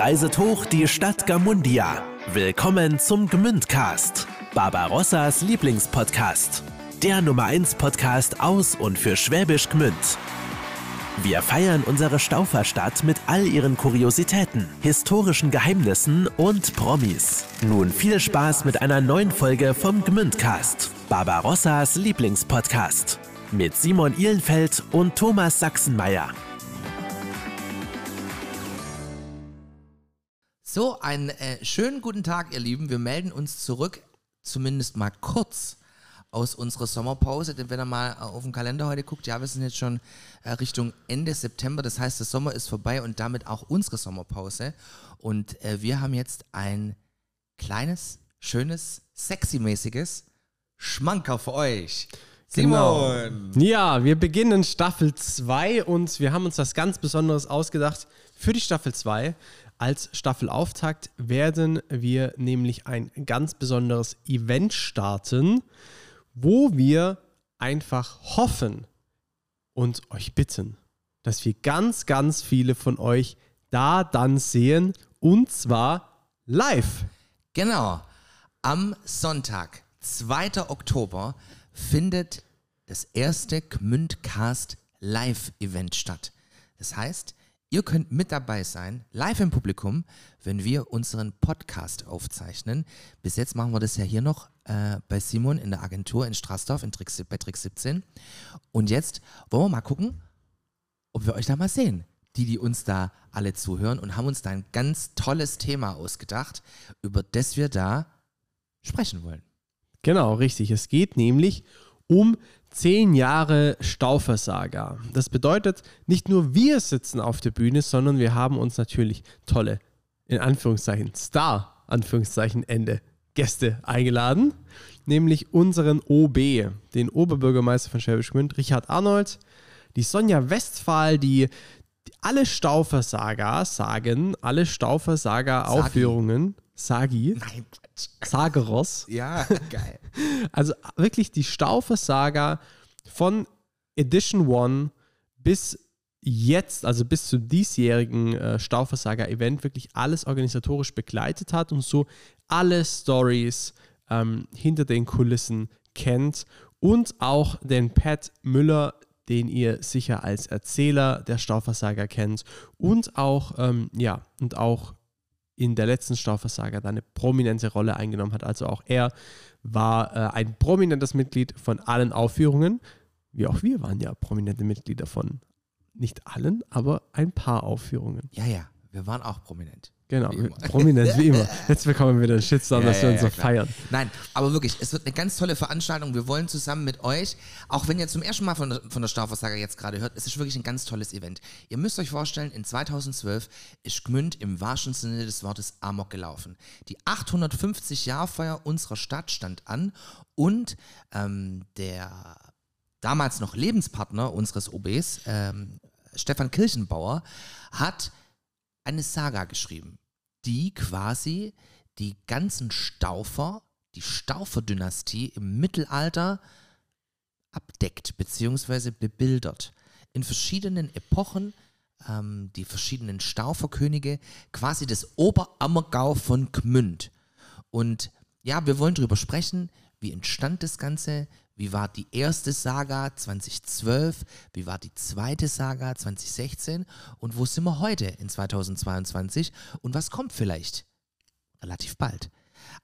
reiset hoch die Stadt Gamundia. Willkommen zum Gmündcast, Barbarossas Lieblingspodcast. Der Nummer 1 Podcast aus und für Schwäbisch Gmünd. Wir feiern unsere Stauferstadt mit all ihren Kuriositäten, historischen Geheimnissen und Promis. Nun viel Spaß mit einer neuen Folge vom Gmündcast, Barbarossas Lieblingspodcast. Mit Simon Ihlenfeld und Thomas Sachsenmeier. So, einen äh, schönen guten Tag, ihr Lieben. Wir melden uns zurück, zumindest mal kurz aus unserer Sommerpause. Denn wenn ihr mal äh, auf den Kalender heute guckt, ja, wir sind jetzt schon äh, Richtung Ende September. Das heißt, der Sommer ist vorbei und damit auch unsere Sommerpause. Und äh, wir haben jetzt ein kleines, schönes, sexy-mäßiges Schmanker für euch. Simon! Genau. Ja, wir beginnen Staffel 2 und wir haben uns was ganz Besonderes ausgedacht für die Staffel 2. Als Staffelauftakt werden wir nämlich ein ganz besonderes Event starten, wo wir einfach hoffen und euch bitten, dass wir ganz, ganz viele von euch da dann sehen und zwar live. Genau. Am Sonntag, 2. Oktober, findet das erste Gmündcast Live-Event statt. Das heißt, Ihr könnt mit dabei sein, live im Publikum, wenn wir unseren Podcast aufzeichnen. Bis jetzt machen wir das ja hier noch äh, bei Simon in der Agentur in Straßdorf in Trick, bei Trick 17. Und jetzt wollen wir mal gucken, ob wir euch da mal sehen. Die, die uns da alle zuhören und haben uns da ein ganz tolles Thema ausgedacht, über das wir da sprechen wollen. Genau, richtig. Es geht nämlich um zehn Jahre Stauversager. Das bedeutet, nicht nur wir sitzen auf der Bühne, sondern wir haben uns natürlich tolle, in Anführungszeichen, Star, Anführungszeichen, Ende, Gäste eingeladen, nämlich unseren OB, den Oberbürgermeister von Schwäbisch Gmünd, Richard Arnold, die Sonja Westphal, die, die alle Stauversager sagen, alle Stauversager-Aufführungen, Sagi. Nein, Sageros. Ja, geil. Also wirklich die Staufer-Saga von Edition 1 bis jetzt, also bis zum diesjährigen äh, Staufer-Saga-Event, wirklich alles organisatorisch begleitet hat und so alle Stories ähm, hinter den Kulissen kennt und auch den Pat Müller, den ihr sicher als Erzähler der Staufer-Saga kennt und auch, ähm, ja, und auch in der letzten Stauversager eine prominente Rolle eingenommen hat. Also auch er war äh, ein prominentes Mitglied von allen Aufführungen. Wie auch wir waren ja prominente Mitglieder von nicht allen, aber ein paar Aufführungen. Ja, ja, wir waren auch prominent. Genau, prominent wie immer. Jetzt bekommen wir wieder Shitstorm, ja, dass wir uns ja, so feiern. Nein, aber wirklich, es wird eine ganz tolle Veranstaltung. Wir wollen zusammen mit euch, auch wenn ihr zum ersten Mal von der, von der Stauversager jetzt gerade hört, es ist wirklich ein ganz tolles Event. Ihr müsst euch vorstellen, in 2012 ist Gmünd im wahrsten Sinne des Wortes Amok gelaufen. Die 850-Jahr-Feier unserer Stadt stand an und ähm, der damals noch Lebenspartner unseres OBs, ähm, Stefan Kirchenbauer, hat eine Saga geschrieben die quasi die ganzen Staufer, die Staufer-Dynastie im Mittelalter abdeckt bzw. bebildert. In verschiedenen Epochen ähm, die verschiedenen Stauferkönige, quasi das Oberammergau von Gmünd. Und ja, wir wollen darüber sprechen, wie entstand das Ganze, wie war die erste Saga 2012, wie war die zweite Saga 2016 und wo sind wir heute in 2022 und was kommt vielleicht relativ bald.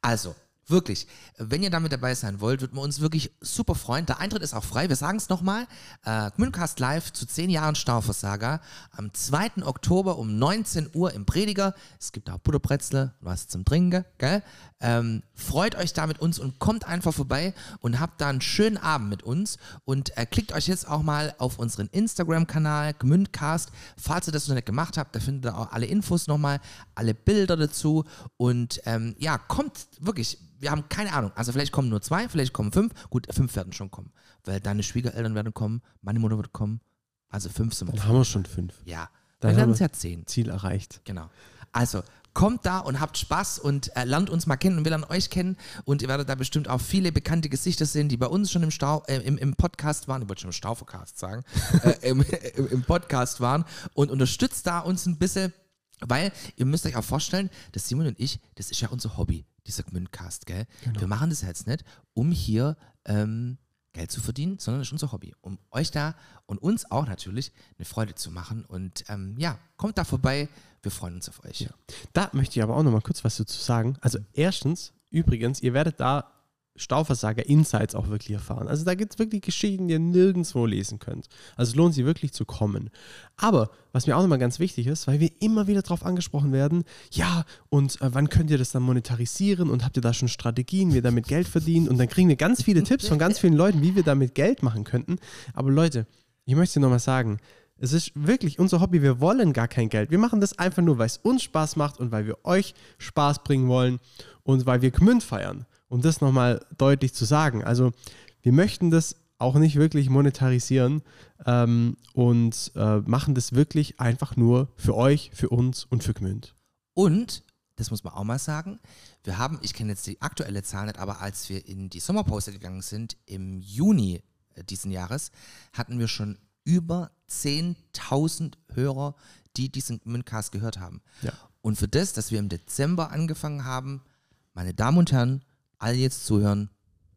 Also, Wirklich, wenn ihr damit dabei sein wollt, würden wir uns wirklich super freuen. Der Eintritt ist auch frei. Wir sagen es nochmal. Äh, Gmündcast Live zu 10 Jahren Stauversager am 2. Oktober um 19 Uhr im Prediger. Es gibt auch Butterbrezel, was zum Trinken, gell? Ähm, freut euch da mit uns und kommt einfach vorbei und habt da einen schönen Abend mit uns. Und äh, klickt euch jetzt auch mal auf unseren Instagram-Kanal Gmündcast. Falls ihr das noch nicht gemacht habt, da findet ihr auch alle Infos nochmal, alle Bilder dazu. Und ähm, ja, kommt wirklich wir haben keine Ahnung. Also vielleicht kommen nur zwei, vielleicht kommen fünf. Gut, fünf werden schon kommen. Weil deine Schwiegereltern werden kommen, meine Mutter wird kommen. Also fünf sind wir. Dann haben wir schon fünf. Ja. Dann, Dann werden es ja zehn. Ziel erreicht. Genau. Also kommt da und habt Spaß und äh, lernt uns mal kennen und wir lernen euch kennen und ihr werdet da bestimmt auch viele bekannte Gesichter sehen, die bei uns schon im, Stau, äh, im, im Podcast waren, ich wollte schon im Stauvercast sagen, äh, im, im, Podcast waren und unterstützt da uns ein bisschen Weil ihr müsst euch auch vorstellen, dass Simon und ich, das ist ja unser Hobby, dieser Gmündcast, gell? Genau. Wir machen das jetzt nicht, um hier ähm, Geld zu verdienen, sondern das ist unser Hobby. Um euch da und uns auch natürlich eine Freude zu machen. Und ähm, ja, kommt da vorbei. Wir freuen uns auf euch. Ja. Da möchte ich aber auch noch mal kurz was dazu sagen. Also erstens, übrigens, ihr werdet da Stauversager-Insights auch wirklich erfahren. Also da gibt es wirklich Geschichten, die ihr nirgendwo lesen könnt. Also es lohnt sich wirklich zu kommen. Aber was mir auch nochmal ganz wichtig ist, weil wir immer wieder darauf angesprochen werden, ja, und äh, wann könnt ihr das dann monetarisieren und habt ihr da schon Strategien, wie ihr damit Geld verdient? Und dann kriegen wir ganz viele Tipps von ganz vielen Leuten, wie wir damit Geld machen könnten. Aber Leute, ich möchte nochmal sagen, es ist wirklich unser Hobby. Wir wollen gar kein Geld. Wir machen das einfach nur, weil es uns Spaß macht und weil wir euch Spaß bringen wollen und weil wir Gmünd feiern. Um das nochmal deutlich zu sagen. Also, wir möchten das auch nicht wirklich monetarisieren ähm, und äh, machen das wirklich einfach nur für euch, für uns und für Gmünd. Und, das muss man auch mal sagen, wir haben, ich kenne jetzt die aktuelle Zahl nicht, aber als wir in die Sommerpause gegangen sind, im Juni äh, diesen Jahres, hatten wir schon über 10.000 Hörer, die diesen Mündcast gehört haben. Ja. Und für das, dass wir im Dezember angefangen haben, meine Damen und Herren, alle jetzt zuhören,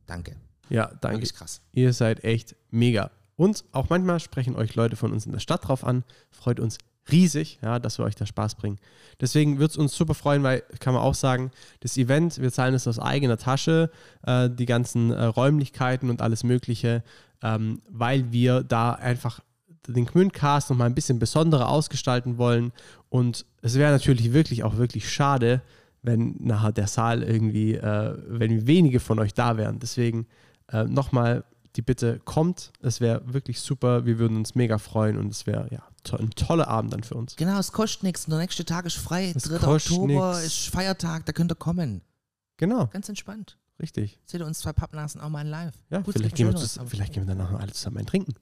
danke. Ja, danke. Wirklich krass. Ihr seid echt mega. Und auch manchmal sprechen euch Leute von uns in der Stadt drauf an. Freut uns riesig, ja, dass wir euch da Spaß bringen. Deswegen wird es uns super freuen, weil, kann man auch sagen, das Event, wir zahlen es aus eigener Tasche, äh, die ganzen äh, Räumlichkeiten und alles Mögliche, ähm, weil wir da einfach den Gmündcast nochmal ein bisschen besonderer ausgestalten wollen. Und es wäre natürlich wirklich auch wirklich schade, wenn nachher der Saal irgendwie, äh, wenn wenige von euch da wären. Deswegen äh, nochmal die Bitte, kommt. Es wäre wirklich super. Wir würden uns mega freuen und es wäre ja to ein toller Abend dann für uns. Genau, es kostet nichts. Der nächste Tag ist frei. Es 3. kostet Oktober nix. ist Feiertag, da könnt ihr kommen. Genau, Ganz entspannt. richtig. Seht ihr uns zwei Pappnasen auch mal live. Ja, Gut, vielleicht, gehen wir vielleicht gehen wir danach alle zusammen ein Trinken.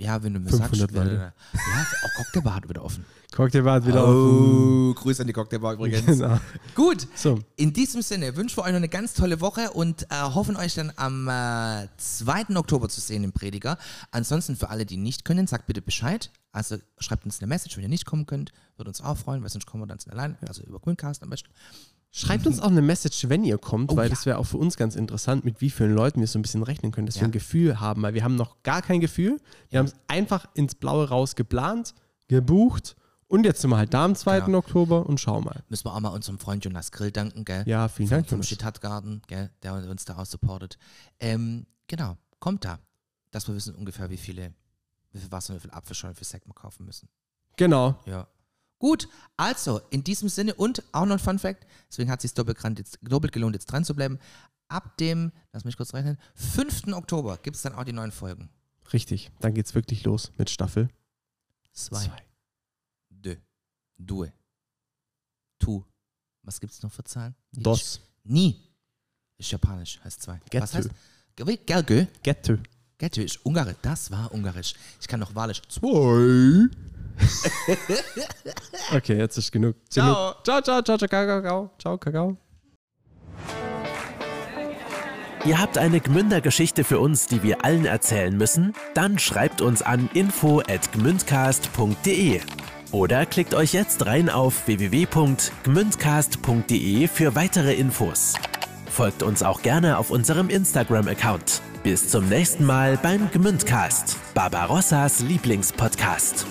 Ja, wenn du mir 500 sagst, Leute. Leute. ja, auch Cocktailbar hat wieder offen. Cocktailbad wieder Oh, Grüße an die Cocktailbar übrigens. Genau. Gut, So, in diesem Sinne wünschen wir euch noch eine ganz tolle Woche und äh, hoffen euch dann am äh, 2. Oktober zu sehen im Prediger. Ansonsten für alle, die nicht können, sagt bitte Bescheid. Also schreibt uns eine Message, wenn ihr nicht kommen könnt. Würde uns auch freuen, weil sonst kommen wir dann allein. Also über Grüncast am besten. Schreibt uns auch eine Message, wenn ihr kommt, Oh, weil ja. das wäre auch für uns ganz interessant, mit wie vielen Leuten wir so ein bisschen rechnen können, dass Ja. wir ein Gefühl haben, weil wir haben noch gar kein Gefühl. Wir haben es einfach ins Blaue raus geplant, gebucht und jetzt sind wir halt da am 2. Genau. Oktober und schau mal. Müssen wir auch mal unserem Freund Jonas Grill danken, gell? Ja, vielen vom, Dank, vom. Stadtgarten, gell, der uns da auch supportet. Ähm, genau, kommt da, dass wir wissen ungefähr, wie viele, wie viel Wasser und wie viel Apfelschorle für Sekt wir kaufen müssen. Genau. Ja. Gut, also in diesem Sinne und auch noch ein Fun Fact, deswegen hat es sich doppelt, gerannt, jetzt, doppelt gelohnt, jetzt dran zu bleiben. Ab dem, lass mich kurz rechnen, 5. Oktober gibt es dann auch die neuen Folgen. Richtig. Dann geht's wirklich los mit Staffel Zwei. 2. De. Due. Tu. Was gibt es noch für Zahlen? Dos. Nie. Ist japanisch, heißt zwei. Getö. Was heißt? Ge- Gergö. Getto. Getö ist Ungarisch. Das war Ungarisch. Ich kann noch Walisch. Zwei. Okay, jetzt ist genug. Ciao. Ciao, ciao, ciao, ciao, Kakao. Ciao, Kakao. Ihr habt eine Gmünder-Geschichte für uns, die wir allen erzählen müssen? Dann schreibt uns an info@gmündcast.de oder klickt euch jetzt rein auf www.gmündcast.de für weitere Infos. Folgt uns auch gerne auf unserem Instagram-Account. Bis zum nächsten Mal beim Gmündcast, Barbarossas Lieblingspodcast.